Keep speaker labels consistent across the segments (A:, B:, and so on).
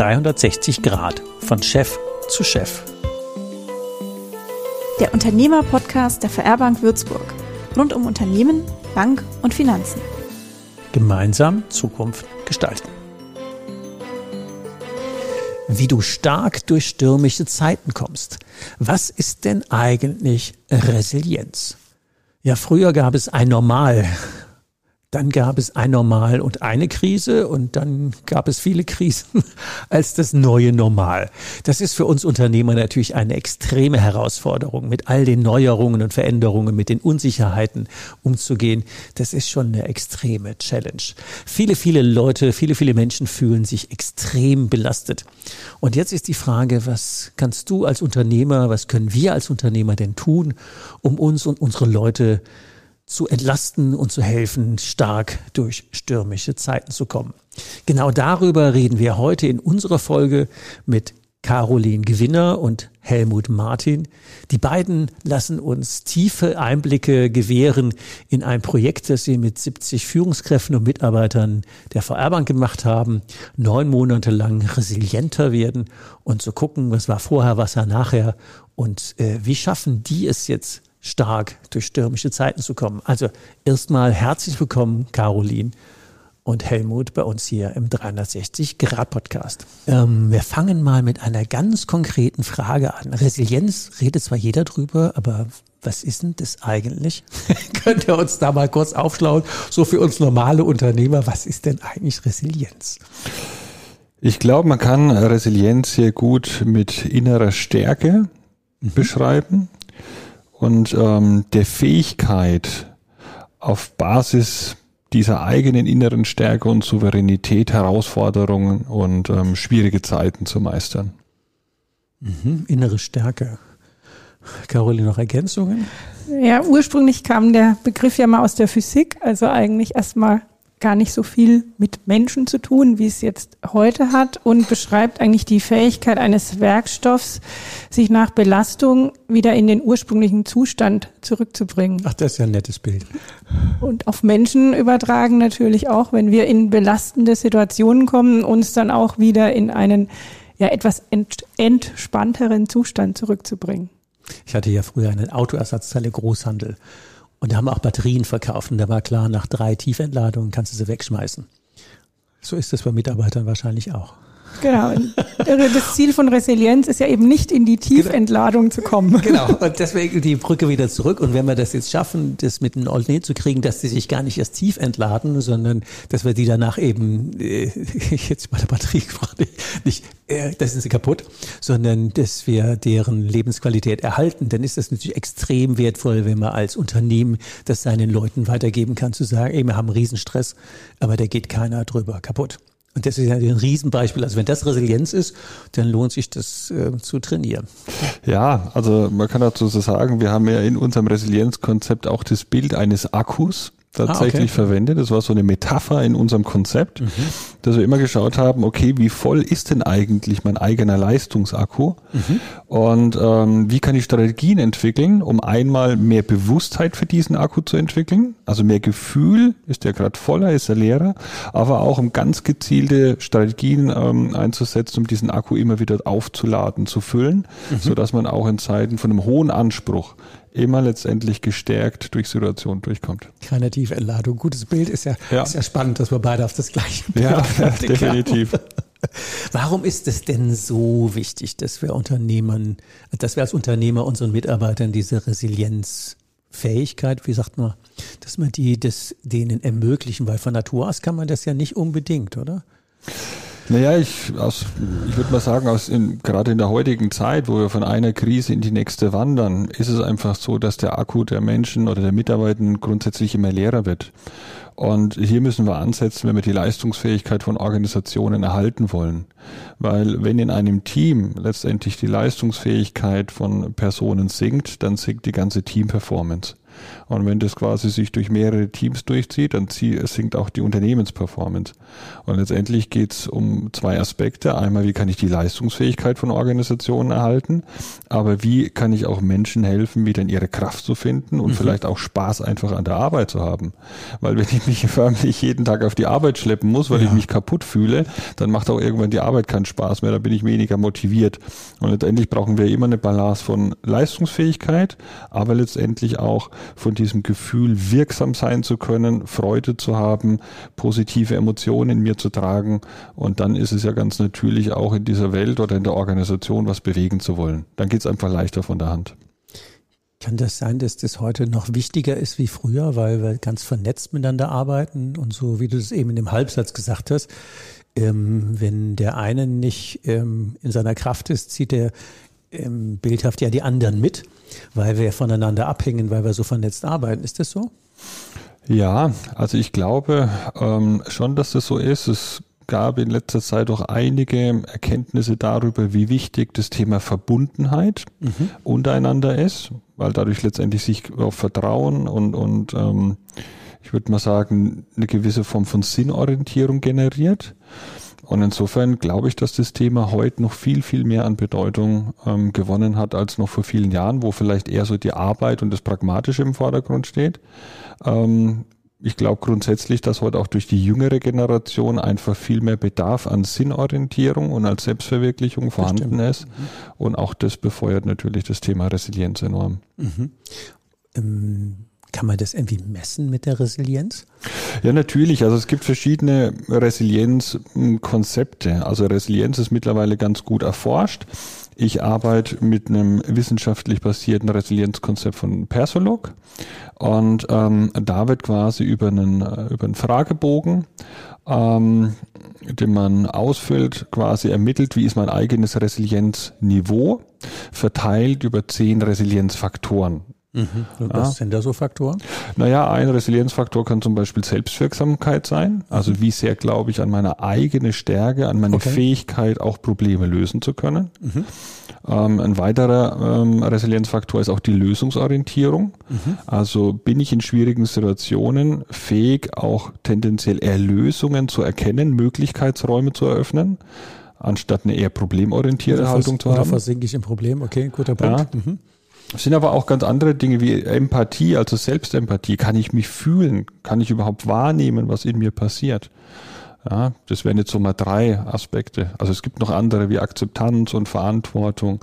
A: 360 Grad von Chef zu Chef.
B: Der Unternehmer-Podcast der VR Bank Würzburg. Rund um Unternehmen, Bank und Finanzen.
A: Gemeinsam Zukunft gestalten. Wie du stark durch stürmische Zeiten kommst. Was ist denn eigentlich Resilienz? Ja, früher gab es ein Normal. Dann gab es ein Normal und eine Krise und dann gab es viele Krisen als das neue Normal. Das ist für uns Unternehmer natürlich eine extreme Herausforderung, mit all den Neuerungen und Veränderungen, mit den Unsicherheiten umzugehen. Das ist schon eine extreme Challenge. Viele, viele Leute, viele, viele Menschen fühlen sich extrem belastet. Und jetzt ist die Frage, was kannst du als Unternehmer, was können wir als Unternehmer denn tun, um uns und unsere Leute zu entlasten und zu helfen, stark durch stürmische Zeiten zu kommen. Genau darüber reden wir heute in unserer Folge mit Caroline Gewinner und Helmut Martin. Die beiden lassen uns tiefe Einblicke gewähren in ein Projekt, das sie mit 70 Führungskräften und Mitarbeitern der VR-Bank gemacht haben. Neun Monate lang resilienter werden und zu gucken, was war vorher, was war nachher und äh, wie schaffen die es jetzt stark durch stürmische Zeiten zu kommen. Also erstmal herzlich willkommen, Caroline und Helmut, bei uns hier im 360-Grad-Podcast. Ähm, wir fangen mal mit einer ganz konkreten Frage an. Resilienz redet zwar jeder drüber, aber was ist denn das eigentlich? Könnt ihr uns da mal kurz aufschlauen? So für uns normale Unternehmer, was ist denn eigentlich Resilienz?
C: Ich glaube, man kann Resilienz sehr gut mit innerer Stärke mhm. beschreiben und ähm, der Fähigkeit, auf Basis dieser eigenen inneren Stärke und Souveränität Herausforderungen und ähm, schwierige Zeiten zu meistern.
A: Mhm, innere Stärke. Caroline, noch Ergänzungen?
B: Ja, ursprünglich kam der Begriff ja mal aus der Physik, also eigentlich erstmal gar nicht so viel mit Menschen zu tun, wie es jetzt heute hat und beschreibt eigentlich die Fähigkeit eines Werkstoffs, sich nach Belastung wieder in den ursprünglichen Zustand zurückzubringen.
A: Ach, das ist ja ein nettes Bild.
B: Und auf Menschen übertragen natürlich auch, wenn wir in belastende Situationen kommen, uns dann auch wieder in einen ja etwas ent entspannteren Zustand zurückzubringen.
A: Ich hatte ja früher einen Autoersatzteile Großhandel und da haben wir auch Batterien verkauft. Und da war klar, nach drei Tiefentladungen kannst du sie wegschmeißen. So ist das bei Mitarbeitern wahrscheinlich auch.
B: Genau. Das Ziel von Resilienz ist ja eben nicht in die Tiefentladung genau. zu kommen.
A: Genau. Und deswegen die Brücke wieder zurück. Und wenn wir das jetzt schaffen, das mit einem Altnet zu kriegen, dass sie sich gar nicht erst tief entladen, sondern dass wir die danach eben, äh, jetzt bei der Batterie gerade nicht, äh, das sind sie kaputt, sondern dass wir deren Lebensqualität erhalten, dann ist das natürlich extrem wertvoll, wenn man als Unternehmen das seinen Leuten weitergeben kann, zu sagen, ey, wir haben einen Riesenstress, aber da geht keiner drüber kaputt. Und das ist ja ein Riesenbeispiel. Also wenn das Resilienz ist, dann lohnt sich das äh, zu trainieren.
C: Ja, also man kann dazu so sagen, wir haben ja in unserem Resilienzkonzept auch das Bild eines Akkus tatsächlich ah, okay. verwendet. Das war so eine Metapher in unserem Konzept, mhm. dass wir immer geschaut haben, okay, wie voll ist denn eigentlich mein eigener Leistungsakku? Mhm. Und ähm, wie kann ich Strategien entwickeln, um einmal mehr Bewusstheit für diesen Akku zu entwickeln? Also mehr Gefühl, ist der gerade voller, ist er leerer, aber auch um ganz gezielte Strategien ähm, einzusetzen, um diesen Akku immer wieder aufzuladen, zu füllen, mhm. so dass man auch in Zeiten von einem hohen Anspruch immer letztendlich gestärkt durch Situation durchkommt.
A: Keine Tiefentladung. Gutes Bild ist ja, ja. Ist ja spannend, dass wir beide auf das gleiche
C: Bild Ja, ja definitiv.
A: Warum ist es denn so wichtig, dass wir Unternehmen, dass wir als Unternehmer unseren Mitarbeitern diese Resilienzfähigkeit, wie sagt man, dass man die das denen ermöglichen, weil von Natur aus kann man das ja nicht unbedingt, oder?
C: Naja, ich, aus, ich würde mal sagen, aus in, gerade in der heutigen Zeit, wo wir von einer Krise in die nächste wandern, ist es einfach so, dass der Akku der Menschen oder der Mitarbeiter grundsätzlich immer leerer wird. Und hier müssen wir ansetzen, wenn wir die Leistungsfähigkeit von Organisationen erhalten wollen. Weil wenn in einem Team letztendlich die Leistungsfähigkeit von Personen sinkt, dann sinkt die ganze Teamperformance. Und wenn das quasi sich durch mehrere Teams durchzieht, dann sinkt auch die Unternehmensperformance. Und letztendlich geht es um zwei Aspekte. Einmal, wie kann ich die Leistungsfähigkeit von Organisationen erhalten, aber wie kann ich auch Menschen helfen, wieder in ihre Kraft zu finden und mhm. vielleicht auch Spaß einfach an der Arbeit zu haben. Weil wenn ich mich förmlich jeden Tag auf die Arbeit schleppen muss, weil ja. ich mich kaputt fühle, dann macht auch irgendwann die Arbeit keinen Spaß mehr, dann bin ich weniger motiviert. Und letztendlich brauchen wir immer eine Balance von Leistungsfähigkeit, aber letztendlich auch von diesem Gefühl, wirksam sein zu können, Freude zu haben, positive Emotionen in mir zu tragen. Und dann ist es ja ganz natürlich auch in dieser Welt oder in der Organisation was bewegen zu wollen. Dann geht es einfach leichter von der Hand.
A: Kann das sein, dass das heute noch wichtiger ist wie früher, weil wir ganz vernetzt miteinander arbeiten und so, wie du es eben in dem Halbsatz gesagt hast, ähm, wenn der eine nicht ähm, in seiner Kraft ist, zieht er ähm, bildhaft ja die anderen mit, weil wir voneinander abhängen, weil wir so vernetzt arbeiten. Ist das so?
C: Ja, also ich glaube ähm, schon, dass das so ist. Es gab in letzter Zeit auch einige Erkenntnisse darüber, wie wichtig das Thema Verbundenheit mhm. untereinander ist, weil dadurch letztendlich sich auch Vertrauen und, und ähm, ich würde mal sagen, eine gewisse Form von Sinnorientierung generiert. Und insofern glaube ich, dass das Thema heute noch viel, viel mehr an Bedeutung ähm, gewonnen hat als noch vor vielen Jahren, wo vielleicht eher so die Arbeit und das Pragmatische im Vordergrund steht. Ähm, ich glaube grundsätzlich, dass heute auch durch die jüngere Generation einfach viel mehr Bedarf an Sinnorientierung und als Selbstverwirklichung vorhanden Bestimmt. ist. Und auch das befeuert natürlich das Thema Resilienz enorm. Mhm.
A: Ähm, kann man das irgendwie messen mit der Resilienz?
C: Ja, natürlich. Also es gibt verschiedene Resilienzkonzepte. Also Resilienz ist mittlerweile ganz gut erforscht. Ich arbeite mit einem wissenschaftlich basierten Resilienzkonzept von Persolog. Und ähm, da wird quasi über einen, äh, über einen Fragebogen, ähm, den man ausfüllt, quasi ermittelt, wie ist mein eigenes Resilienzniveau, verteilt über zehn Resilienzfaktoren.
A: Mhm. Was ja. sind da so Faktoren?
C: Naja, ein Resilienzfaktor kann zum Beispiel Selbstwirksamkeit sein. Also wie sehr glaube ich an meine eigene Stärke, an meine okay. Fähigkeit, auch Probleme lösen zu können. Mhm. Ähm, ein weiterer ähm, Resilienzfaktor ist auch die Lösungsorientierung. Mhm. Also bin ich in schwierigen Situationen fähig, auch tendenziell Erlösungen zu erkennen, Möglichkeitsräume zu eröffnen anstatt eine eher problemorientierte Haltung zu haben. Oder
A: versinke ich im Problem? Okay, guter Punkt. Ja. Mhm.
C: Es sind aber auch ganz andere Dinge wie Empathie, also Selbstempathie. Kann ich mich fühlen? Kann ich überhaupt wahrnehmen, was in mir passiert? Ja, das wären jetzt so mal drei Aspekte. Also es gibt noch andere wie Akzeptanz und Verantwortung.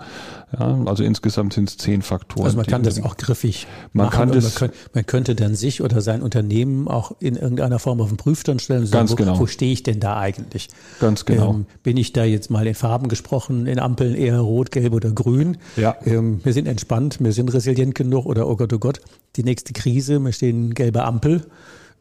C: Ja, also insgesamt sind es zehn Faktoren.
A: Also man kann das auch griffig man machen. Kann das, man, könnte, man, könnte dann sich oder sein Unternehmen auch in irgendeiner Form auf den Prüfstand stellen und
C: sagen, Ganz genau.
A: wo, wo stehe ich denn da eigentlich?
C: Ganz genau. Ähm,
A: bin ich da jetzt mal in Farben gesprochen, in Ampeln eher rot, gelb oder grün?
C: Ja.
A: Ähm, wir sind entspannt, wir sind resilient genug oder oh Gott, oh Gott, die nächste Krise, wir stehen gelbe Ampel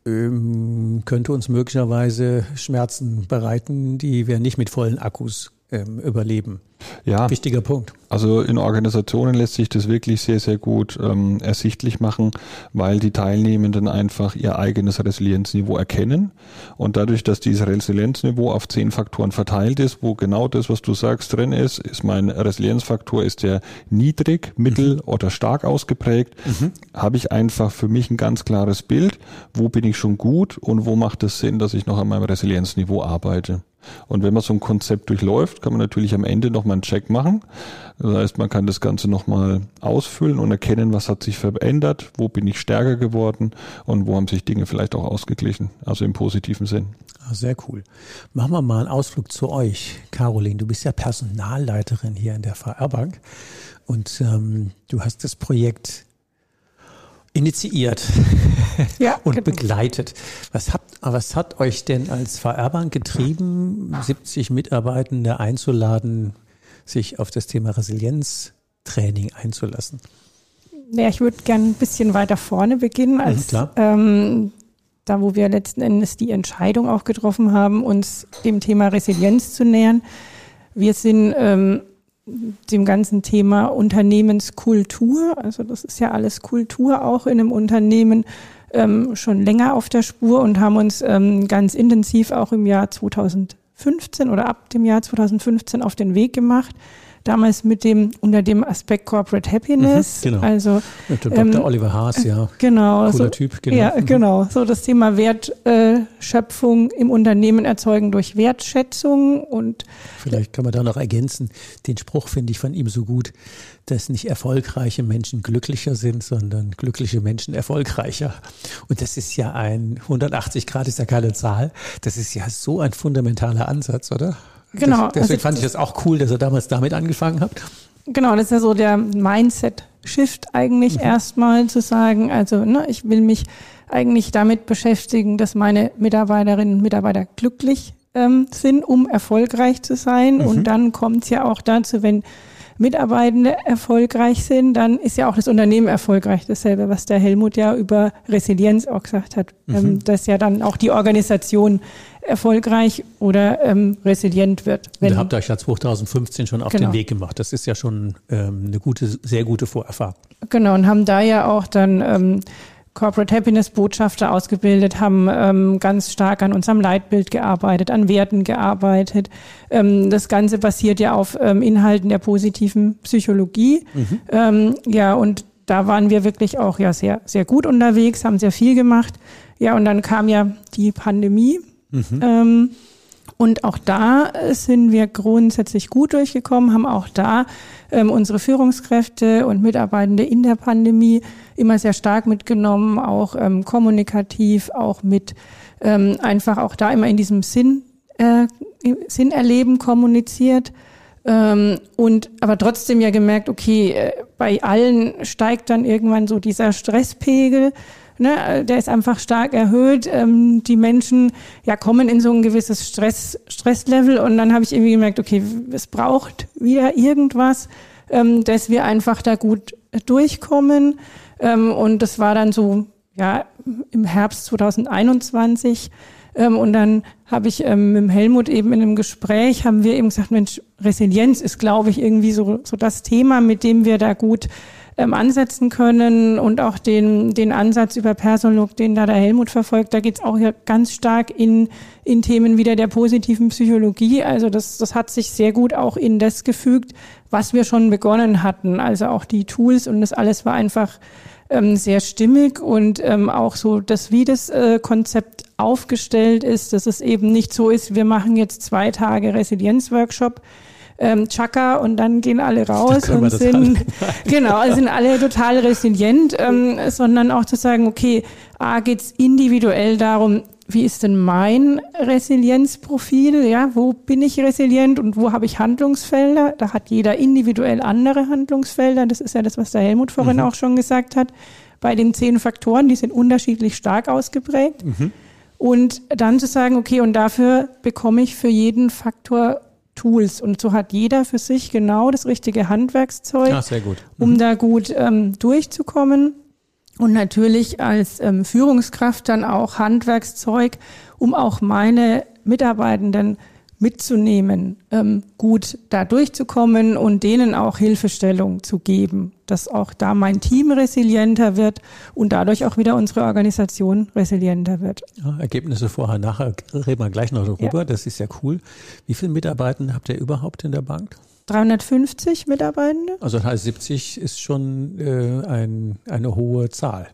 A: könnte uns möglicherweise Schmerzen bereiten, die wir nicht mit vollen Akkus ähm, überleben.
C: Ja.
A: Wichtiger Punkt.
C: Also in Organisationen lässt sich das wirklich sehr, sehr gut ähm, ersichtlich machen, weil die Teilnehmenden einfach ihr eigenes Resilienzniveau erkennen. Und dadurch, dass dieses Resilienzniveau auf zehn Faktoren verteilt ist, wo genau das, was du sagst, drin ist, ist mein Resilienzfaktor, ist der niedrig, mittel mhm. oder stark ausgeprägt, mhm. habe ich einfach für mich ein ganz klares Bild, wo bin ich schon gut und wo macht es Sinn, dass ich noch an meinem Resilienzniveau arbeite. Und wenn man so ein Konzept durchläuft, kann man natürlich am Ende nochmal einen Check machen. Das heißt, man kann das Ganze nochmal ausfüllen und erkennen, was hat sich verändert, wo bin ich stärker geworden und wo haben sich Dinge vielleicht auch ausgeglichen, also im positiven Sinn.
A: Ah, sehr cool. Machen wir mal einen Ausflug zu euch. Caroline, du bist ja Personalleiterin hier in der VR Bank und ähm, du hast das Projekt initiiert ja, und genau. begleitet. Was, habt, was hat euch denn als VR-Bank getrieben, 70 Mitarbeitende einzuladen, sich auf das Thema Resilienztraining einzulassen?
B: Ja, ich würde gerne ein bisschen weiter vorne beginnen, mhm, als ähm, da, wo wir letzten Endes die Entscheidung auch getroffen haben, uns dem Thema Resilienz zu nähern. Wir sind ähm, dem ganzen Thema Unternehmenskultur, also das ist ja alles Kultur auch in einem Unternehmen, ähm, schon länger auf der Spur und haben uns ähm, ganz intensiv auch im Jahr 2015 oder ab dem Jahr 2015 auf den Weg gemacht, damals mit dem, unter dem Aspekt Corporate Happiness.
A: Mhm, genau.
B: Also,
A: mit dem Dr. Ähm, Oliver Haas, ja.
B: Genau.
A: Cooler so, Typ,
B: genau. Ja, mhm. genau. So das Thema Wertschöpfung im Unternehmen erzeugen durch Wertschätzung und.
A: Vielleicht kann man da noch ergänzen. Den Spruch finde ich von ihm so gut, dass nicht erfolgreiche Menschen glücklicher sind, sondern glückliche Menschen erfolgreicher. Und das ist ja ein 180 Grad ist ja keine Zahl. Das ist ja so ein fundamentaler Ansatz, oder?
B: Genau.
A: Das, deswegen also, fand ich das auch cool, dass ihr damals damit angefangen habt.
B: Genau, das ist ja so der Mindset-Shift eigentlich mhm. erstmal zu sagen, also ne, ich will mich eigentlich damit beschäftigen, dass meine Mitarbeiterinnen und Mitarbeiter glücklich ähm, sind, um erfolgreich zu sein. Mhm. Und dann kommt es ja auch dazu, wenn Mitarbeitende erfolgreich sind, dann ist ja auch das Unternehmen erfolgreich. Dasselbe, was der Helmut ja über Resilienz auch gesagt hat, ähm, mhm. dass ja dann auch die Organisation erfolgreich oder ähm, resilient wird.
A: Wenn, da habt ihr euch ja 2015 schon auf genau. den Weg gemacht. Das ist ja schon ähm, eine gute, sehr gute Vorerfahrung.
B: Genau, und haben da ja auch dann ähm, Corporate Happiness Botschafter ausgebildet, haben ähm, ganz stark an unserem Leitbild gearbeitet, an Werten gearbeitet. Ähm, das Ganze basiert ja auf ähm, Inhalten der positiven Psychologie. Mhm. Ähm, ja, und da waren wir wirklich auch ja sehr, sehr gut unterwegs, haben sehr viel gemacht. Ja, und dann kam ja die Pandemie. Mhm. Und auch da sind wir grundsätzlich gut durchgekommen, haben auch da ähm, unsere Führungskräfte und Mitarbeitende in der Pandemie immer sehr stark mitgenommen, auch ähm, kommunikativ, auch mit ähm, einfach auch da immer in diesem Sinn, äh, Sinn erleben kommuniziert. Ähm, und aber trotzdem ja gemerkt, okay, äh, bei allen steigt dann irgendwann so dieser Stresspegel. Ne, der ist einfach stark erhöht. Ähm, die Menschen ja kommen in so ein gewisses Stress, Stresslevel und dann habe ich irgendwie gemerkt, okay, es braucht wieder irgendwas, ähm, dass wir einfach da gut durchkommen. Ähm, und das war dann so, ja, im Herbst 2021. Ähm, und dann habe ich ähm, mit Helmut eben in einem Gespräch, haben wir eben gesagt, Mensch, Resilienz ist, glaube ich, irgendwie so, so das Thema, mit dem wir da gut ähm, ansetzen können und auch den, den Ansatz über Personalog, den da der Helmut verfolgt, da geht's auch ja ganz stark in, in Themen wieder der positiven Psychologie. Also das, das hat sich sehr gut auch in das gefügt, was wir schon begonnen hatten. Also auch die Tools und das alles war einfach ähm, sehr stimmig und ähm, auch so, dass wie das äh, Konzept aufgestellt ist, dass es eben nicht so ist, wir machen jetzt zwei Tage Resilienzworkshop, ähm, Chaka und dann gehen alle raus und sind genau, sind alle total resilient, ähm, sondern auch zu sagen, okay, A geht's individuell darum, wie ist denn mein Resilienzprofil? Ja, wo bin ich resilient und wo habe ich Handlungsfelder? Da hat jeder individuell andere Handlungsfelder. Das ist ja das, was der Helmut vorhin mhm. auch schon gesagt hat. Bei den zehn Faktoren, die sind unterschiedlich stark ausgeprägt. Mhm. Und dann zu sagen, okay, und dafür bekomme ich für jeden Faktor Tools. Und so hat jeder für sich genau das richtige Handwerkszeug,
A: Ach, mhm.
B: um da gut ähm, durchzukommen. Und natürlich als ähm, Führungskraft dann auch Handwerkszeug, um auch meine Mitarbeitenden mitzunehmen, ähm, gut da durchzukommen und denen auch Hilfestellung zu geben, dass auch da mein Team resilienter wird und dadurch auch wieder unsere Organisation resilienter wird.
A: Ja, Ergebnisse vorher, nachher reden wir gleich noch darüber. Ja. Das ist ja cool. Wie viele Mitarbeiter habt ihr überhaupt in der Bank?
B: 350 Mitarbeitende.
A: Also das heißt, 70 ist schon äh, ein, eine hohe Zahl.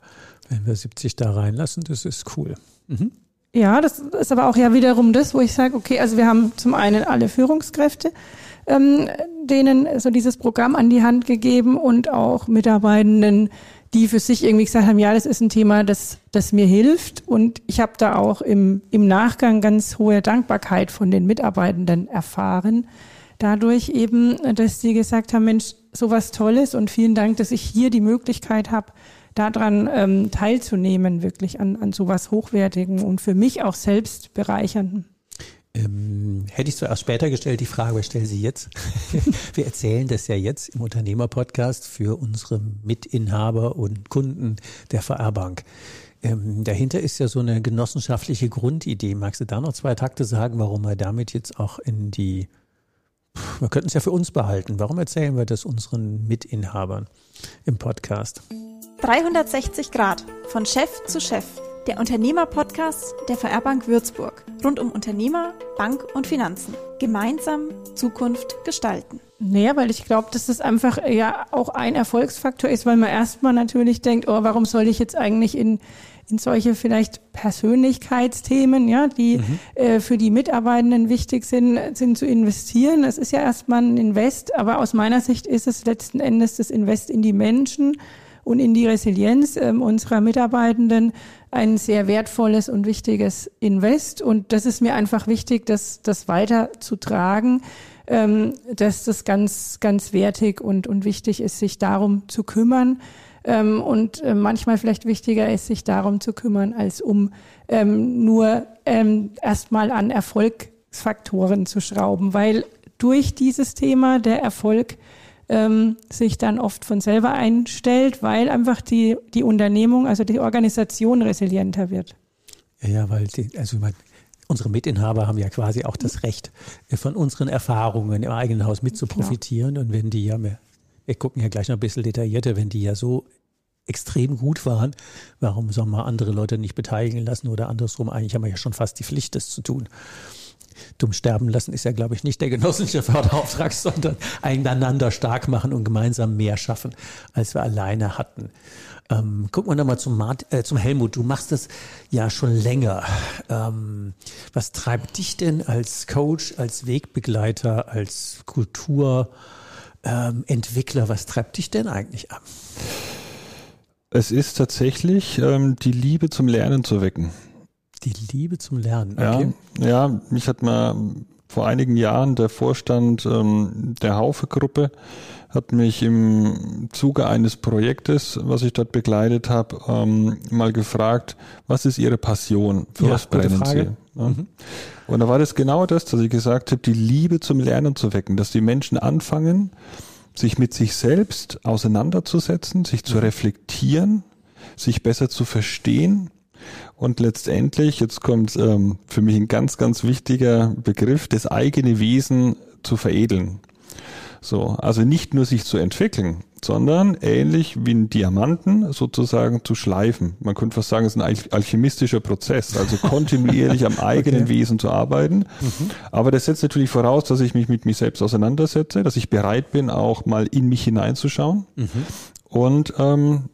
A: Wenn wir 70 da reinlassen, das ist cool. Mhm.
B: Ja, das ist aber auch ja wiederum das, wo ich sage, okay, also wir haben zum einen alle Führungskräfte, ähm, denen so dieses Programm an die Hand gegeben und auch Mitarbeitenden, die für sich irgendwie gesagt haben, ja, das ist ein Thema, das, das mir hilft. Und ich habe da auch im, im Nachgang ganz hohe Dankbarkeit von den Mitarbeitenden erfahren, dadurch eben, dass sie gesagt haben, Mensch, sowas Tolles und vielen Dank, dass ich hier die Möglichkeit habe, daran ähm, teilzunehmen, wirklich an, an sowas Hochwertigen und für mich auch selbst bereichernden.
A: Ähm, hätte ich zuerst später gestellt, die Frage, ich stelle sie jetzt. Wir erzählen das ja jetzt im Unternehmerpodcast für unsere Mitinhaber und Kunden der VR Bank. Ähm, dahinter ist ja so eine genossenschaftliche Grundidee. Magst du da noch zwei Takte sagen, warum wir damit jetzt auch in die wir könnten es ja für uns behalten. Warum erzählen wir das unseren Mitinhabern im Podcast?
D: 360 Grad, von Chef zu Chef. der Unternehmer-Podcast der VR Bank Würzburg. Rund um Unternehmer, Bank und Finanzen. Gemeinsam Zukunft gestalten.
B: Naja, weil ich glaube, dass das einfach ja auch ein Erfolgsfaktor ist, weil man erstmal natürlich denkt, oh, warum soll ich jetzt eigentlich in, in solche vielleicht Persönlichkeitsthemen, ja, die mhm. äh, für die Mitarbeitenden wichtig sind, sind zu investieren. Das ist ja erstmal ein Invest, aber aus meiner Sicht ist es letzten Endes das Invest in die Menschen und in die Resilienz äh, unserer Mitarbeitenden ein sehr wertvolles und wichtiges Invest. Und das ist mir einfach wichtig, das, das weiter zu tragen, ähm, dass das ganz, ganz wertig und, und wichtig ist, sich darum zu kümmern. Ähm, und äh, manchmal vielleicht wichtiger ist, sich darum zu kümmern, als um ähm, nur ähm, erstmal an Erfolgsfaktoren zu schrauben, weil durch dieses Thema der Erfolg ähm, sich dann oft von selber einstellt, weil einfach die, die Unternehmung, also die Organisation resilienter wird.
A: Ja, weil die, also meine, unsere Mitinhaber haben ja quasi auch das Recht, von unseren Erfahrungen im eigenen Haus mit zu profitieren. Und wenn die ja, wir, wir gucken ja gleich noch ein bisschen detaillierter, wenn die ja so extrem gut waren, warum soll man andere Leute nicht beteiligen lassen oder andersrum? Eigentlich haben wir ja schon fast die Pflicht, das zu tun dumm sterben lassen ist ja, glaube ich, nicht der genossenschaftliche Förderauftrag, sondern einander stark machen und gemeinsam mehr schaffen, als wir alleine hatten. Ähm, gucken wir nochmal zum, äh, zum Helmut. Du machst das ja schon länger. Ähm, was treibt dich denn als Coach, als Wegbegleiter, als Kulturentwickler, ähm, was treibt dich denn eigentlich an?
C: Es ist tatsächlich ähm, die Liebe zum Lernen zu wecken.
A: Die Liebe zum Lernen.
C: Okay. Ja, ja, mich hat mal vor einigen Jahren der Vorstand ähm, der Haufe-Gruppe hat mich im Zuge eines Projektes, was ich dort begleitet habe, ähm, mal gefragt, was ist Ihre Passion? Für ja, was brennen Sie? Ja. Mhm. Und da war das genau das, dass ich gesagt habe, die Liebe zum Lernen zu wecken, dass die Menschen anfangen, sich mit sich selbst auseinanderzusetzen, sich zu mhm. reflektieren, sich besser zu verstehen und letztendlich, jetzt kommt ähm, für mich ein ganz, ganz wichtiger Begriff, das eigene Wesen zu veredeln. So, also nicht nur sich zu entwickeln, sondern ähnlich wie ein Diamanten sozusagen zu schleifen. Man könnte fast sagen, es ist ein alchemistischer Prozess, also kontinuierlich am eigenen okay. Wesen zu arbeiten. Mhm. Aber das setzt natürlich voraus, dass ich mich mit mir selbst auseinandersetze, dass ich bereit bin, auch mal in mich hineinzuschauen. Mhm. Und ähm,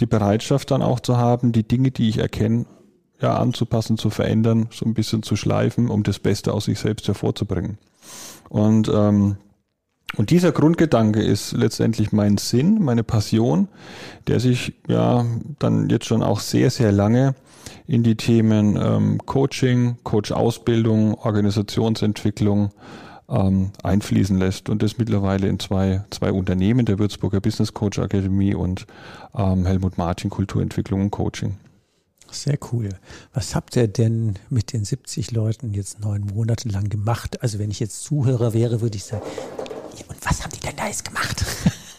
C: die Bereitschaft dann auch zu haben, die Dinge, die ich erkenne, ja, anzupassen, zu verändern, so ein bisschen zu schleifen, um das Beste aus sich selbst hervorzubringen. Und, ähm, und dieser Grundgedanke ist letztendlich mein Sinn, meine Passion, der sich ja dann jetzt schon auch sehr, sehr lange in die Themen ähm, Coaching, Coach-Ausbildung, Organisationsentwicklung, ähm, einfließen lässt und das mittlerweile in zwei, zwei Unternehmen, der Würzburger Business Coach Akademie und ähm, Helmut Martin Kulturentwicklung und Coaching.
A: Sehr cool. Was habt ihr denn mit den 70 Leuten jetzt neun Monate lang gemacht? Also wenn ich jetzt Zuhörer wäre, würde ich sagen, und was haben die denn da jetzt gemacht?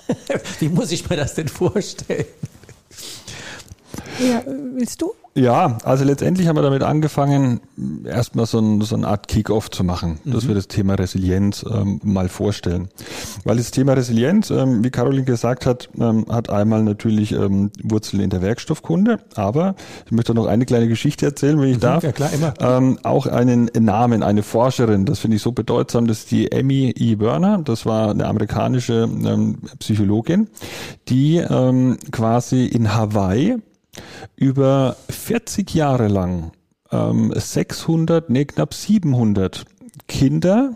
A: Wie muss ich mir das denn vorstellen?
B: Ja, willst du?
C: Ja, also letztendlich haben wir damit angefangen, erstmal so, ein, so eine Art Kick-off zu machen, mhm. dass wir das Thema Resilienz ähm, mal vorstellen. Weil das Thema Resilienz, ähm, wie Caroline gesagt hat, ähm, hat einmal natürlich ähm, Wurzeln in der Werkstoffkunde, aber ich möchte noch eine kleine Geschichte erzählen, wenn ich mhm, darf.
A: Ja, klar, immer.
C: Ähm, auch einen Namen, eine Forscherin, das finde ich so bedeutsam, das ist die Emmy E. Werner, das war eine amerikanische ähm, Psychologin, die quasi in Hawaii über 40 Jahre lang ähm, 600, nee, knapp 700 Kinder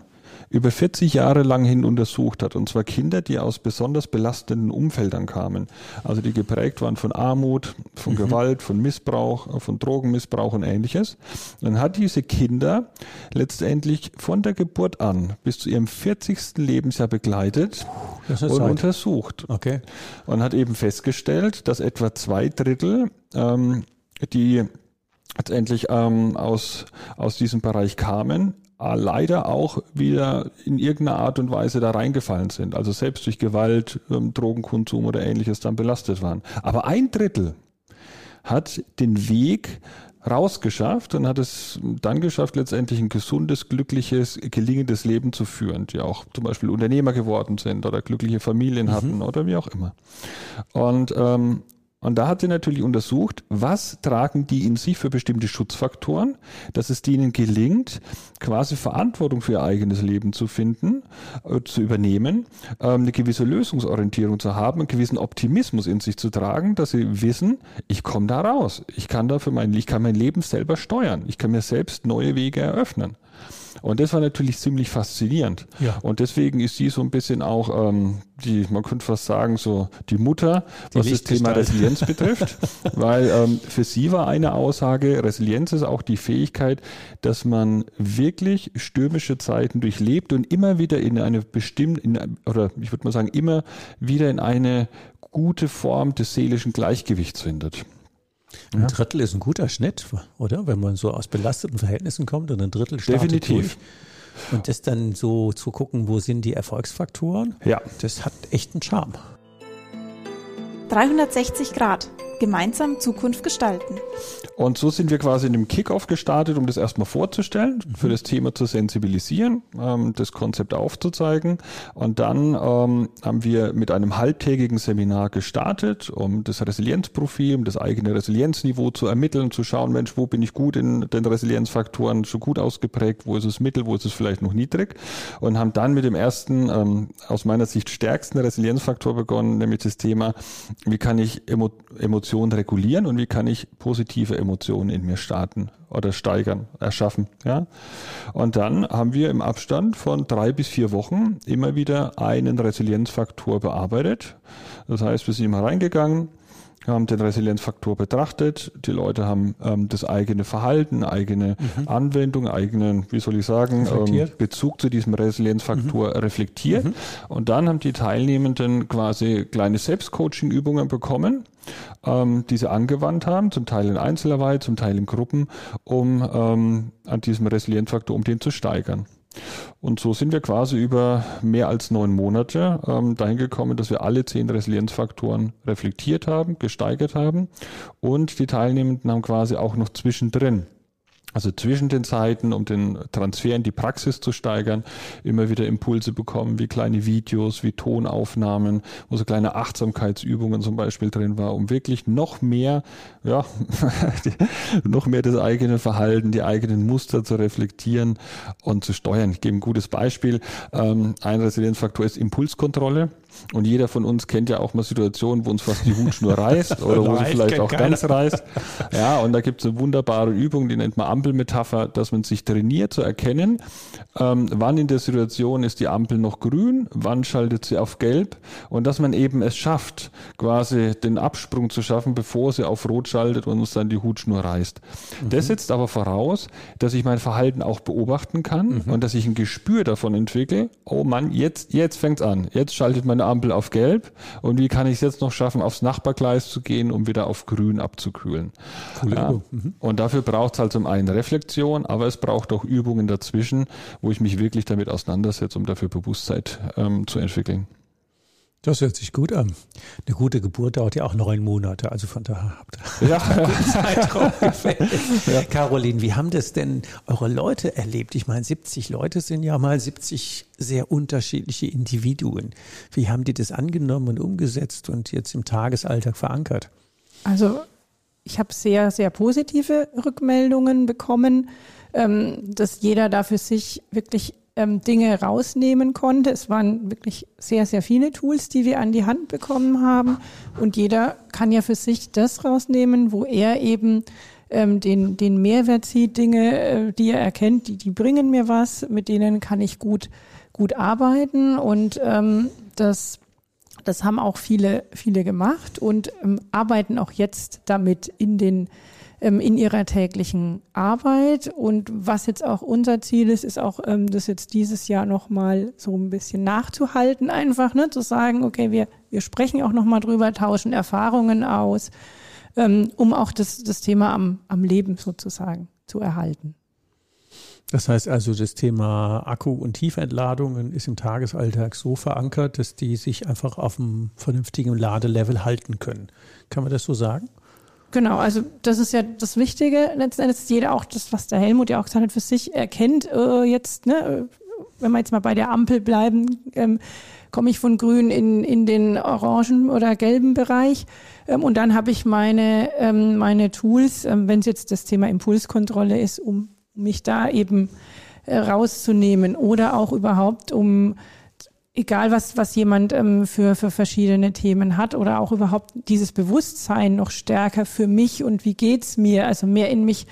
C: über 40 Jahre lang hin untersucht hat. Und zwar Kinder, die aus besonders belastenden Umfeldern kamen. Also die geprägt waren von Armut, von mhm. Gewalt, von Missbrauch, von Drogenmissbrauch und ähnliches. Dann hat diese Kinder letztendlich von der Geburt an bis zu ihrem 40. Lebensjahr begleitet und Zeit. untersucht.
A: Okay.
C: Und hat eben festgestellt, dass etwa zwei Drittel ähm, die letztendlich ähm, aus, aus diesem Bereich kamen, äh, leider auch wieder in irgendeiner Art und Weise da reingefallen sind. Also selbst durch Gewalt, ähm, Drogenkonsum oder ähnliches dann belastet waren. Aber ein Drittel hat den Weg rausgeschafft und hat es dann geschafft, letztendlich ein gesundes, glückliches, gelingendes Leben zu führen, die auch zum Beispiel Unternehmer geworden sind oder glückliche Familien mhm. hatten oder wie auch immer. Und ähm, Und da hat sie natürlich untersucht, was tragen die in sich für bestimmte Schutzfaktoren, dass es denen gelingt, quasi Verantwortung für ihr eigenes Leben zu finden, äh, zu übernehmen, äh, eine gewisse Lösungsorientierung zu haben, einen gewissen Optimismus in sich zu tragen, dass sie wissen, ich komme da raus, ich kann da für mein, ich kann mein Leben selber steuern, ich kann mir selbst neue Wege eröffnen. Und das war natürlich ziemlich faszinierend. Ja. Und deswegen ist sie so ein bisschen auch ähm, die, man könnte fast sagen, so die Mutter, die was das Thema Resilienz betrifft. weil ähm, für sie war eine Aussage, Resilienz ist auch die Fähigkeit, dass man wirklich stürmische Zeiten durchlebt und immer wieder in eine bestimmte, in, oder ich würde mal sagen, immer wieder in eine gute Form des seelischen Gleichgewichts findet.
A: Ein Drittel ist ein guter Schnitt, oder? Wenn man so aus belasteten Verhältnissen kommt und ein Drittel
C: startet Definitiv.
A: Durch. Und das dann so zu gucken, wo sind die Erfolgsfaktoren,
C: ja.
A: das hat echt einen Charme.
D: 360 Grad gemeinsam Zukunft gestalten.
C: Und so sind wir quasi in dem Kickoff gestartet, um das erstmal vorzustellen, mhm. für das Thema zu sensibilisieren, ähm, das Konzept aufzuzeigen. Und dann ähm, haben wir mit einem halbtägigen Seminar gestartet, um das Resilienzprofil, um das eigene Resilienzniveau zu ermitteln, zu schauen, Mensch, wo bin ich gut in den Resilienzfaktoren, schon gut ausgeprägt, wo ist es mittel, wo ist es vielleicht noch niedrig. Und haben dann mit dem ersten, ähm, aus meiner Sicht stärksten Resilienzfaktor begonnen, nämlich das Thema, wie kann ich Emo Emotionen Emotionen regulieren und wie kann ich positive Emotionen in mir starten oder steigern, erschaffen. Ja? Und dann haben wir im Abstand von drei bis vier Wochen immer wieder einen Resilienzfaktor bearbeitet. Das heißt, wir sind immer reingegangen, haben den Resilienzfaktor betrachtet. Die Leute haben ähm, das eigene Verhalten, eigene mhm. Anwendung, eigenen, wie soll ich sagen, ähm, Bezug zu diesem Resilienzfaktor mhm. reflektiert. Mhm. Und dann haben die Teilnehmenden quasi kleine Selbstcoaching-Übungen bekommen, ähm, die sie angewandt haben, zum Teil in Einzelarbeit, zum Teil in Gruppen, um ähm, an diesem Resilienzfaktor, um den zu steigern. Und so sind wir quasi über mehr als neun Monate ähm, dahin gekommen, dass wir alle zehn Resilienzfaktoren reflektiert haben, gesteigert haben. Und die Teilnehmenden haben quasi auch noch zwischendrin also zwischen den Zeiten, um den Transfer in die Praxis zu steigern, immer wieder Impulse bekommen, wie kleine Videos, wie Tonaufnahmen, wo so kleine Achtsamkeitsübungen zum Beispiel drin war, um wirklich noch mehr, ja, noch mehr das eigene Verhalten, die eigenen Muster zu reflektieren und zu steuern. Ich gebe ein gutes Beispiel. Ähm, ein Resilienzfaktor ist Impulskontrolle. Und jeder von uns kennt ja auch mal Situationen, wo uns fast die Hutschnur reißt oder wo sie vielleicht auch keiner. ganz reißt. Ja, und da gibt es eine wunderbare Übung, die nennt man Ampelmetapher, dass man sich trainiert zu erkennen, ähm, wann in der Situation ist die Ampel noch grün, wann schaltet sie auf gelb und dass man eben es schafft, quasi den Absprung zu schaffen, bevor sie auf rot schaltet und uns dann die Hutschnur reißt. Mhm. Das setzt aber voraus, dass ich mein Verhalten auch beobachten kann mhm. und dass ich ein Gespür davon entwickle, oh Mann, jetzt, jetzt fängt's an, jetzt schaltet meine Ampel auf gelb und wie kann ich es jetzt noch schaffen, aufs Nachbargleis zu gehen, um wieder auf grün abzukühlen. Cool, ja. mhm. Und dafür braucht es halt zum einen Reflexion, aber es braucht auch Übungen dazwischen, wo ich mich wirklich damit auseinandersetze, um dafür Bewusstsein ähm, zu entwickeln.
A: Das hört sich gut an. Eine gute Geburt dauert ja auch neun Monate, also von daher habt ihr ja. einen guten Zeitraum ja. Caroline, wie haben das denn eure Leute erlebt? Ich meine, 70 Leute sind ja mal 70 sehr unterschiedliche Individuen. Wie haben die das angenommen und umgesetzt und jetzt im Tagesalltag verankert?
B: Also ich habe sehr, sehr positive Rückmeldungen bekommen, ähm, dass jeder da für sich wirklich ähm, Dinge rausnehmen konnte. Es waren wirklich sehr, sehr viele Tools, die wir an die Hand bekommen haben. Und jeder kann ja für sich das rausnehmen, wo er eben ähm, den, den Mehrwert sieht, Dinge, äh, die er erkennt, die, die bringen mir was, mit denen kann ich gut, gut arbeiten. Und ähm, das das haben auch viele, viele gemacht und ähm, arbeiten auch jetzt damit in den in ihrer täglichen Arbeit. Und was jetzt auch unser Ziel ist, ist auch, ähm, das jetzt dieses Jahr nochmal so ein bisschen nachzuhalten, einfach, ne, zu sagen, okay, wir, wir sprechen auch nochmal drüber, tauschen Erfahrungen aus, ähm, um auch das, das Thema am, am Leben sozusagen zu erhalten.
A: Das heißt also, das Thema Akku- und Tiefentladungen ist im Tagesalltag so verankert, dass die sich einfach auf einem vernünftigen Ladelevel halten können. Kann man das so sagen?
B: Genau, also das ist ja das Wichtige. Letzten Endes jeder auch das, was der Helmut ja auch gesagt hat, für sich erkennt äh, jetzt, ne, wenn wir jetzt mal bei der Ampel bleiben, ähm, komme ich von grün in, in den orangen oder gelben Bereich. Ähm, und dann habe ich meine, ähm, meine Tools, ähm, wenn es jetzt das Thema Impulskontrolle ist, um mich da eben äh, rauszunehmen oder auch überhaupt um egal was, was jemand ähm, für, für verschiedene Themen hat oder auch überhaupt dieses Bewusstsein noch stärker für mich und wie geht's mir, also mehr in mich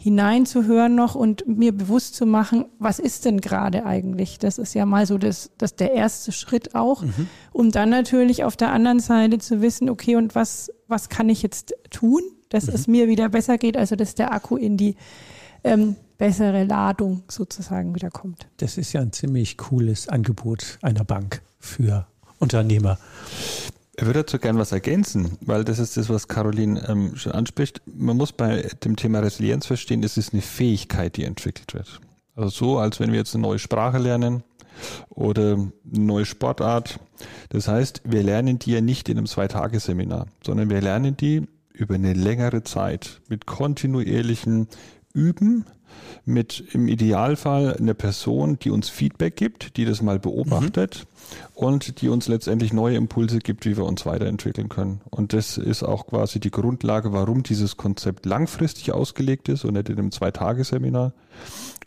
B: hineinzuhören noch und mir bewusst zu machen, was ist denn gerade eigentlich? Das ist ja mal so das, das der erste Schritt auch. Mhm. Um dann natürlich auf der anderen Seite zu wissen, okay, und was, was kann ich jetzt tun, dass mhm. es mir wieder besser geht, also dass der Akku in die ähm, bessere Ladung sozusagen wiederkommt.
A: Das ist ja ein ziemlich cooles Angebot einer Bank für Unternehmer.
C: Ich würde dazu gerne was ergänzen, weil das ist das, was Caroline ähm, schon anspricht. Man muss bei dem Thema Resilienz verstehen, es ist eine Fähigkeit, die entwickelt wird. Also so, als wenn wir jetzt eine neue Sprache lernen oder eine neue Sportart. Das heißt, wir lernen die ja nicht in einem Zwei-Tage-Seminar, sondern wir lernen die über eine längere Zeit mit kontinuierlichen Üben, mit im Idealfall eine Person, die uns Feedback gibt, die das mal beobachtet mhm. und die uns letztendlich neue Impulse gibt, wie wir uns weiterentwickeln können. Und das ist auch quasi die Grundlage, warum dieses Konzept langfristig ausgelegt ist und nicht in einem Zwei-Tage-Seminar.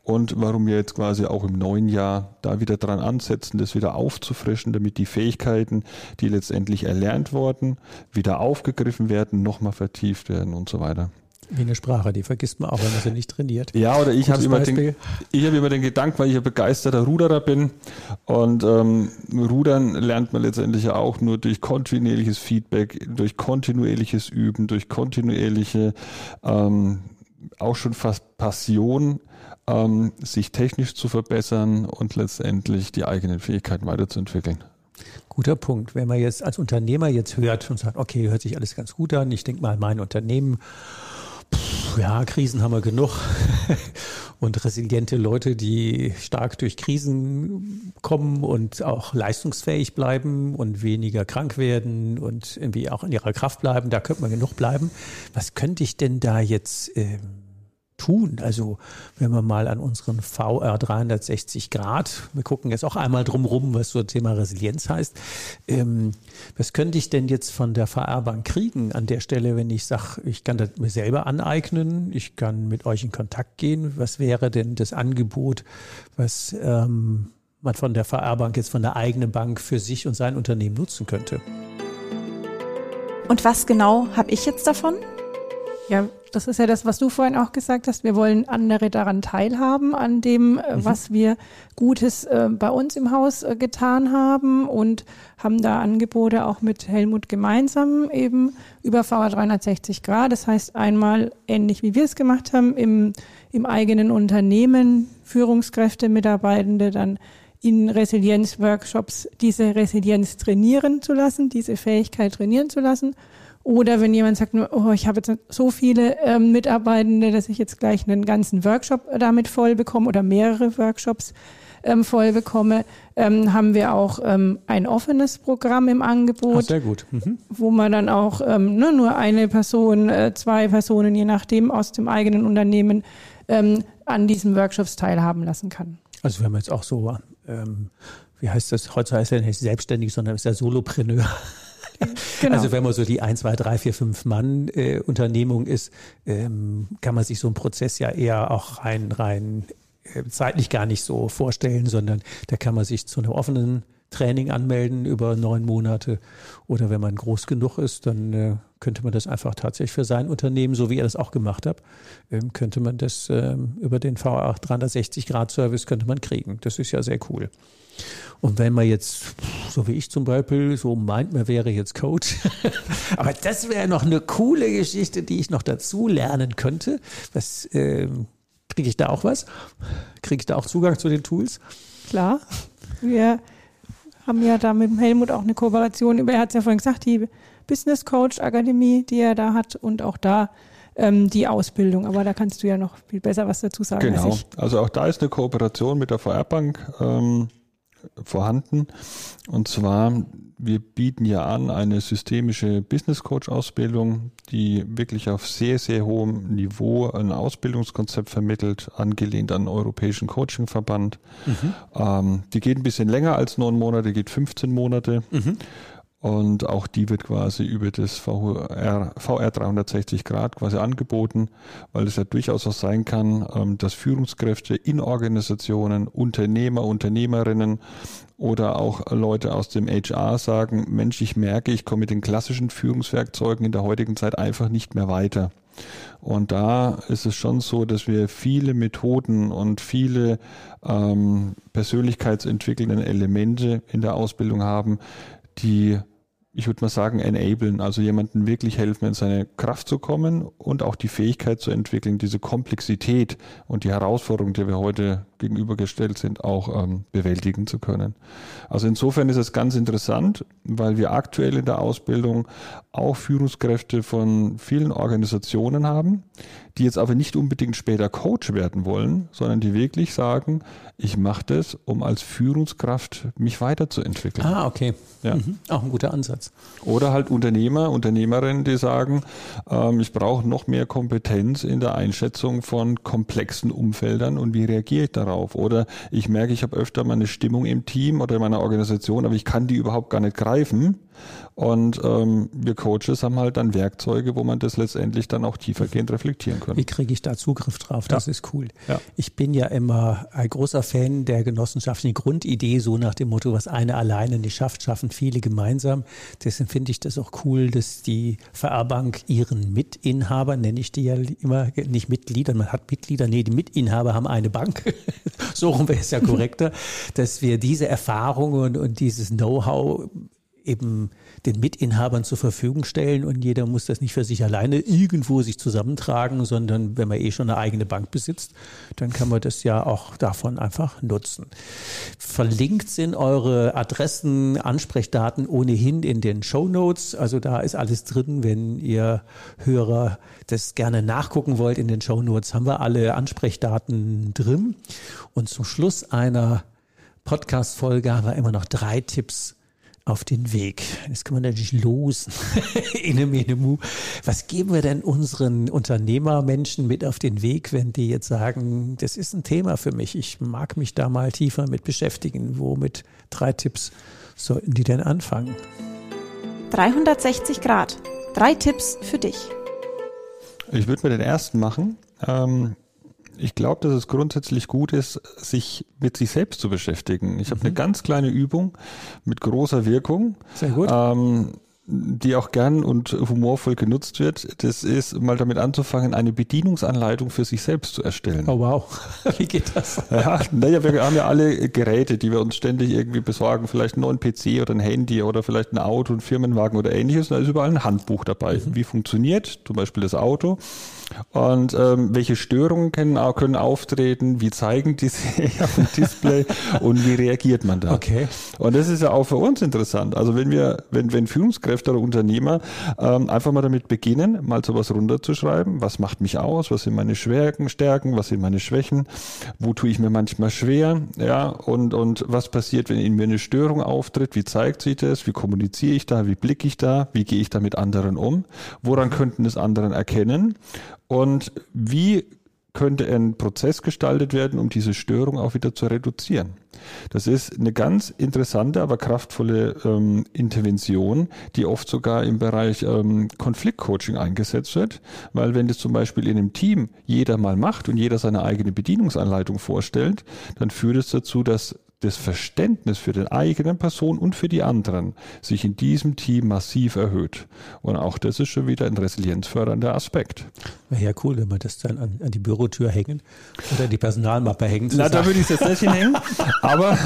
C: Und warum wir jetzt quasi auch im neuen Jahr da wieder dran ansetzen, das wieder aufzufrischen, damit die Fähigkeiten, die letztendlich erlernt wurden, wieder aufgegriffen werden, nochmal vertieft werden und so weiter.
A: Wie eine Sprache, die vergisst man auch, wenn man sie nicht trainiert.
C: Ja, oder ich habe immer, den, ich hab immer den Gedanken, weil ich ein begeisterter Ruderer bin. Und ähm, Rudern lernt man letztendlich auch nur durch kontinuierliches Feedback, durch kontinuierliches Üben, durch kontinuierliche, ähm, auch schon fast Passion, ähm, sich technisch zu verbessern und letztendlich die eigenen Fähigkeiten weiterzuentwickeln.
A: Guter Punkt. Wenn man jetzt als Unternehmer jetzt hört und sagt, okay, hört sich alles ganz gut an, ich denke mal mein Unternehmen ja, Krisen haben wir genug. und resiliente Leute, die stark durch Krisen kommen und auch leistungsfähig bleiben und weniger krank werden und irgendwie auch in ihrer Kraft bleiben, da könnte man genug bleiben. Was könnte ich denn da jetzt ähm, tun. Also wenn wir mal an unseren VR 360 Grad, wir gucken jetzt auch einmal drumrum, was so Thema Resilienz heißt. Ähm, was könnte ich denn jetzt von der VR-Bank kriegen an der Stelle, wenn ich sage, ich kann das mir selber aneignen, ich kann mit euch in Kontakt gehen. Was wäre denn das Angebot, was ähm, man von der VR-Bank jetzt von der eigenen Bank für sich und sein Unternehmen nutzen könnte?
D: Und was genau habe ich jetzt davon?
B: Ja, das ist ja das, was du vorhin auch gesagt hast. Wir wollen andere daran teilhaben, an dem, äh, mhm. was wir Gutes äh, bei uns im Haus äh, getan haben und haben da Angebote auch mit Helmut gemeinsam eben über VR 360 Grad. Das heißt einmal ähnlich wie wir es gemacht haben im, im eigenen Unternehmen, Führungskräfte, Mitarbeitende dann in Resilienzworkshops diese Resilienz trainieren zu lassen, diese Fähigkeit trainieren zu lassen oder wenn jemand sagt, oh, ich habe jetzt so viele ähm, Mitarbeitende, dass ich jetzt gleich einen ganzen Workshop damit voll bekomme oder mehrere Workshops ähm, voll bekomme, ähm, haben wir auch ähm, ein offenes Programm im Angebot. Ach,
A: sehr gut. Mhm.
B: Wo man dann auch ähm, ne, nur eine Person, äh, zwei Personen, je nachdem, aus dem eigenen Unternehmen ähm, an diesen Workshops teilhaben lassen kann.
A: Also wenn man jetzt auch so, wie heißt das, heute heißt er nicht selbstständig, sondern ist ja Solopreneur. Genau. Also wenn man so die 1, 2, 3, 4, 5 Mann äh, Unternehmung ist, ähm, kann man sich so einen Prozess ja eher auch rein, rein äh, zeitlich gar nicht so vorstellen, sondern da kann man sich zu einem offenen Training anmelden über neun Monate. Oder wenn man groß genug ist, dann äh, könnte man das einfach tatsächlich für sein Unternehmen, so wie ihr das auch gemacht habt, ähm, könnte man das ähm, über den VA 360 Grad Service könnte man kriegen. Das ist ja sehr cool. Und wenn man jetzt, so wie ich zum Beispiel, so meint, man wäre jetzt Coach, aber das wäre noch eine coole Geschichte, die ich noch dazu lernen könnte. Was ähm, kriege ich da auch was? Kriege ich da auch Zugang zu den Tools?
B: Klar. Wir haben ja da mit Helmut auch eine Kooperation über, er hat es ja vorhin gesagt, die Business Coach Akademie, die er da hat und auch da ähm, die Ausbildung. Aber da kannst du ja noch viel besser was dazu sagen.
C: Genau. Also auch da ist eine Kooperation mit der VR Bank. Ähm vorhanden. Und zwar, wir bieten ja an eine systemische Business Coach Ausbildung, die wirklich auf sehr, sehr hohem Niveau ein Ausbildungskonzept vermittelt, angelehnt an den Europäischen Coaching Verband. Mhm. Ähm, die geht ein bisschen länger als neun Monate, geht 15 Monate. Mhm. Und auch die wird quasi über das VR, VR 360 Grad quasi angeboten, weil es ja durchaus auch sein kann, ähm, dass Führungskräfte in Organisationen, Unternehmer, Unternehmerinnen oder auch Leute aus dem HR sagen, Mensch, ich merke, ich komme mit den klassischen Führungswerkzeugen in der heutigen Zeit einfach nicht mehr weiter. Und da ist es schon so, dass wir viele Methoden und viele ähm, persönlichkeitsentwickelnden Elemente in der Ausbildung haben, die ich würde mal sagen, enablen, also jemanden wirklich helfen, in seine Kraft zu kommen und auch die Fähigkeit zu entwickeln, diese Komplexität und die Herausforderung, der wir heute gegenübergestellt sind, auch ähm, bewältigen zu können. Also insofern ist es ganz interessant, weil wir aktuell in der Ausbildung auch Führungskräfte von vielen Organisationen haben, die jetzt aber nicht unbedingt später Coach werden wollen, sondern die wirklich sagen, ich mache das, um als Führungskraft mich weiterzuentwickeln.
A: Ah, okay. Ja. Mhm. Auch ein guter Ansatz.
C: Oder halt Unternehmer, Unternehmerinnen, die sagen, ähm, ich brauche noch mehr Kompetenz in der Einschätzung von komplexen Umfeldern und wie reagiere ich darauf. Oder ich merke, ich habe öfter mal eine Stimmung im Team oder in meiner Organisation, aber ich kann die überhaupt gar nicht greifen. Und ähm, wir Coaches haben halt dann Werkzeuge, wo man das letztendlich dann auch tiefergehend reflektieren kann.
A: Wie kriege ich da Zugriff drauf? Das ja. ist cool. Ja. Ich bin ja immer ein großer Fan der genossenschaftlichen Grundidee, so nach dem Motto, was eine alleine nicht schafft, schaffen viele gemeinsam. Deswegen finde ich das auch cool, dass die VR-Bank ihren Mitinhaber, nenne ich die ja immer, nicht Mitglieder, man hat Mitglieder, nee, die Mitinhaber haben eine Bank. so rum wäre es ja korrekter, dass wir diese Erfahrungen und, und dieses Know-how eben den Mitinhabern zur Verfügung stellen und jeder muss das nicht für sich alleine irgendwo sich zusammentragen, sondern wenn man eh schon eine eigene Bank besitzt, dann kann man das ja auch davon einfach nutzen. Verlinkt sind eure Adressen, Ansprechdaten ohnehin in den Show Notes. Also da ist alles drin, wenn ihr Hörer das gerne nachgucken wollt. In den Show Notes haben wir alle Ansprechdaten drin. Und zum Schluss einer Podcast-Folge haben wir immer noch drei Tipps auf den Weg. Jetzt kann man natürlich los. Was geben wir denn unseren Unternehmermenschen mit auf den Weg, wenn die jetzt sagen, das ist ein Thema für mich, ich mag mich da mal tiefer mit beschäftigen? Womit drei Tipps sollten die denn anfangen?
D: 360 Grad. Drei Tipps für dich.
C: Ich würde mir den ersten machen. Ähm, ich glaube, dass es grundsätzlich gut ist, sich mit sich selbst zu beschäftigen. Ich habe eine mhm. ganz kleine Übung mit großer Wirkung.
A: Sehr gut.
C: Ähm, die auch gern und humorvoll genutzt wird, das ist mal damit anzufangen, eine Bedienungsanleitung für sich selbst zu erstellen.
A: Oh wow, wie geht das?
C: Ja, naja, wir haben ja alle Geräte, die wir uns ständig irgendwie besorgen, vielleicht einen neuen PC oder ein Handy oder vielleicht ein Auto, ein Firmenwagen oder ähnliches. da ist überall ein Handbuch dabei. Mhm. Wie funktioniert zum Beispiel das Auto? Und ähm, welche Störungen können, können auftreten? Wie zeigen die sich auf dem Display? und wie reagiert man da?
A: Okay.
C: Und das ist ja auch für uns interessant. Also wenn wir, wenn, wenn Führungskräfte Führungskräfte oder Unternehmer ähm, einfach mal damit beginnen, mal sowas runterzuschreiben. Was macht mich aus? Was sind meine Stärken, Stärken? Was sind meine Schwächen? Wo tue ich mir manchmal schwer? Ja, und, und was passiert, wenn in mir eine Störung auftritt? Wie zeigt sich das? Wie kommuniziere ich da? Wie blicke ich da? Wie gehe ich da mit anderen um? Woran könnten es anderen erkennen? Und wie könnte ein Prozess gestaltet werden, um diese Störung auch wieder zu reduzieren. Das ist eine ganz interessante, aber kraftvolle ähm, Intervention, die oft sogar im Bereich ähm, Konfliktcoaching eingesetzt wird, weil wenn das zum Beispiel in einem Team jeder mal macht und jeder seine eigene Bedienungsanleitung vorstellt, dann führt es dazu, dass das Verständnis für den eigenen Person und für die anderen sich in diesem Team massiv erhöht. Und auch das ist schon wieder ein resilienzfördernder Aspekt.
A: Wäre ja cool, wenn man das dann an, an die Bürotür hängen oder die Personalmappe hängen.
C: Na, da würde ich es jetzt nicht hinhängen. Aber,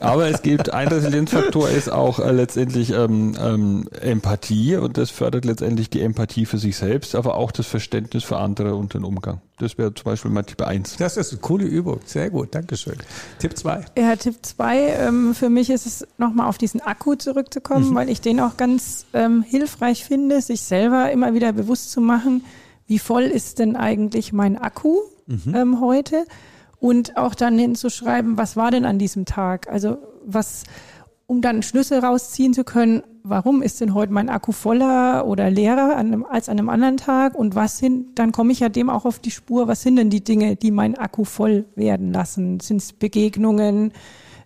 C: aber es gibt, ein Resilienzfaktor ist auch äh, letztendlich ähm, ähm, Empathie und das fördert letztendlich die Empathie für sich selbst, aber auch das Verständnis für andere und den Umgang. Das wäre zum Beispiel mein Tipp 1.
A: Das ist eine coole Übung. Sehr gut. Dankeschön. Tipp 2.
B: Ja, Tipp 2. Ähm, für mich ist es nochmal auf diesen Akku zurückzukommen, mhm. weil ich den auch ganz ähm, hilfreich finde, sich selber immer wieder bewusst zu machen, wie voll ist denn eigentlich mein Akku mhm. ähm, heute und auch dann hinzuschreiben, was war denn an diesem Tag? Also was, um dann Schlüsse rausziehen zu können, warum ist denn heute mein Akku voller oder leerer an einem, als an einem anderen Tag und was sind, dann komme ich ja dem auch auf die Spur, was sind denn die Dinge, die mein Akku voll werden lassen? Sind es Begegnungen,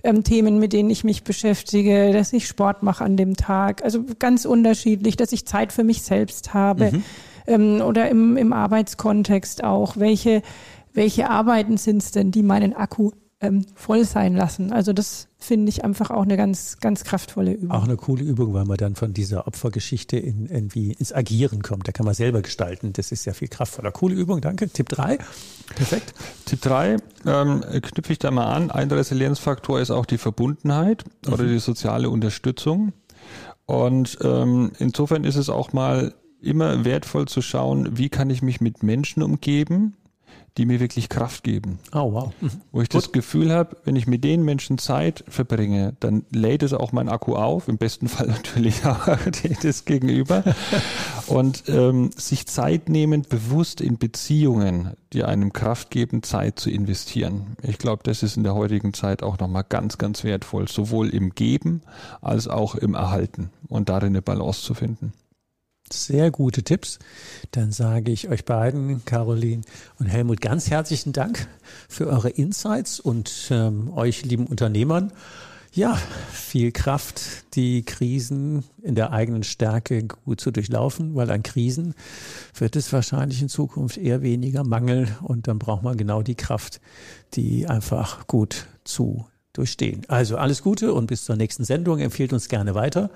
B: ähm, Themen, mit denen ich mich beschäftige, dass ich Sport mache an dem Tag, also ganz unterschiedlich, dass ich Zeit für mich selbst habe mhm. ähm, oder im, im Arbeitskontext auch, welche, welche Arbeiten sind es denn, die meinen Akku ähm, voll sein lassen. Also das finde ich einfach auch eine ganz, ganz kraftvolle Übung.
A: Auch eine coole Übung, weil man dann von dieser Opfergeschichte in, irgendwie ins Agieren kommt. Da kann man selber gestalten. Das ist ja viel kraftvoller. Coole Übung, danke. Tipp 3. Perfekt.
C: Tipp 3 ähm, knüpfe ich da mal an. Ein Resilienzfaktor ist auch die Verbundenheit mhm. oder die soziale Unterstützung. Und ähm, insofern ist es auch mal immer wertvoll zu schauen, wie kann ich mich mit Menschen umgeben, die mir wirklich Kraft geben.
A: Oh, wow. Mhm.
C: Wo ich Gut. das Gefühl habe, wenn ich mit den Menschen Zeit verbringe, dann lädt es auch mein Akku auf, im besten Fall natürlich auch das Gegenüber. Und ähm, sich Zeit nehmen, bewusst in Beziehungen, die einem Kraft geben, Zeit zu investieren. Ich glaube, das ist in der heutigen Zeit auch nochmal ganz, ganz wertvoll, sowohl im Geben als auch im Erhalten und darin eine Balance zu finden.
A: Sehr gute Tipps. Dann sage ich euch beiden, Caroline und Helmut, ganz herzlichen Dank für eure Insights und ähm, euch lieben Unternehmern. Ja, viel Kraft, die Krisen in der eigenen Stärke gut zu durchlaufen, weil an Krisen wird es wahrscheinlich in Zukunft eher weniger Mangel und dann braucht man genau die Kraft, die einfach gut zu durchstehen. Also alles Gute und bis zur nächsten Sendung. Empfehlt uns gerne weiter.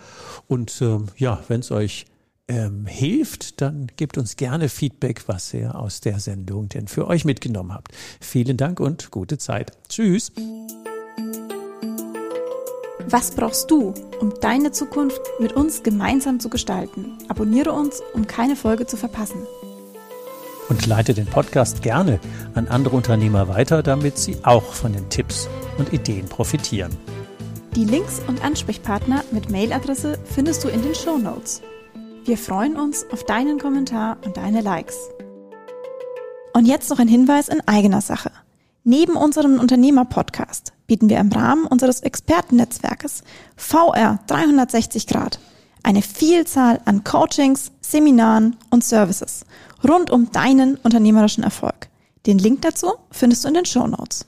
A: Und ähm, ja, wenn es euch ähm, hilft, dann gebt uns gerne Feedback, was ihr aus der Sendung denn für euch mitgenommen habt. Vielen Dank und gute Zeit. Tschüss.
D: Was brauchst du, um deine Zukunft mit uns gemeinsam zu gestalten? Abonniere uns, um keine Folge zu verpassen.
A: Und leite den Podcast gerne an andere Unternehmer weiter, damit sie auch von den Tipps und Ideen profitieren.
D: Die Links und Ansprechpartner mit Mailadresse findest du in den Show Notes. Wir freuen uns auf deinen Kommentar und deine Likes. Und jetzt noch ein Hinweis in eigener Sache. Neben unserem Unternehmer-Podcast bieten wir im Rahmen unseres Expertennetzwerkes VR 360 Grad eine Vielzahl an Coachings, Seminaren und Services rund um deinen unternehmerischen Erfolg. Den Link dazu findest du in den Show Notes.